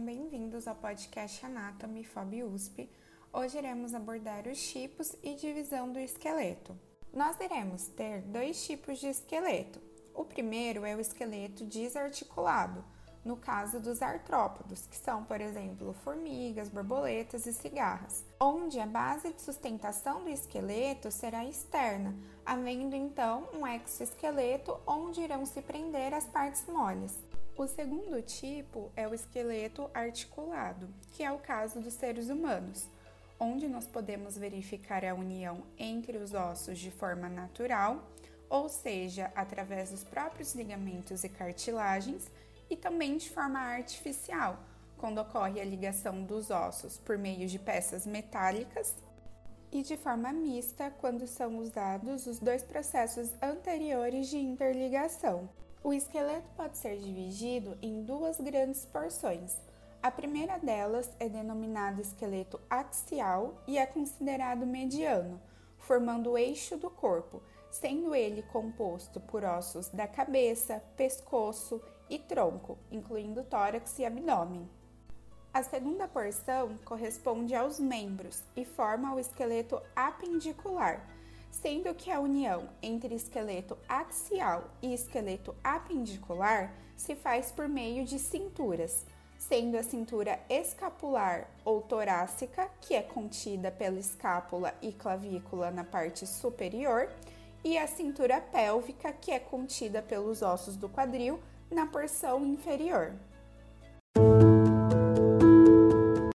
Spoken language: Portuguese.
bem-vindos ao podcast Anatomy FOB USP. Hoje iremos abordar os tipos e divisão do esqueleto. Nós iremos ter dois tipos de esqueleto. O primeiro é o esqueleto desarticulado, no caso dos artrópodos, que são, por exemplo, formigas, borboletas e cigarras, onde a base de sustentação do esqueleto será externa, havendo então um exoesqueleto onde irão se prender as partes moles. O segundo tipo é o esqueleto articulado, que é o caso dos seres humanos, onde nós podemos verificar a união entre os ossos de forma natural, ou seja, através dos próprios ligamentos e cartilagens, e também de forma artificial, quando ocorre a ligação dos ossos por meio de peças metálicas, e de forma mista, quando são usados os dois processos anteriores de interligação. O esqueleto pode ser dividido em duas grandes porções. A primeira delas é denominado esqueleto axial e é considerado mediano, formando o eixo do corpo, sendo ele composto por ossos da cabeça, pescoço e tronco, incluindo tórax e abdômen. A segunda porção corresponde aos membros e forma o esqueleto apendicular, sendo que a união entre esqueleto axial e esqueleto apendicular se faz por meio de cinturas, sendo a cintura escapular ou torácica, que é contida pela escápula e clavícula na parte superior, e a cintura pélvica, que é contida pelos ossos do quadril na porção inferior.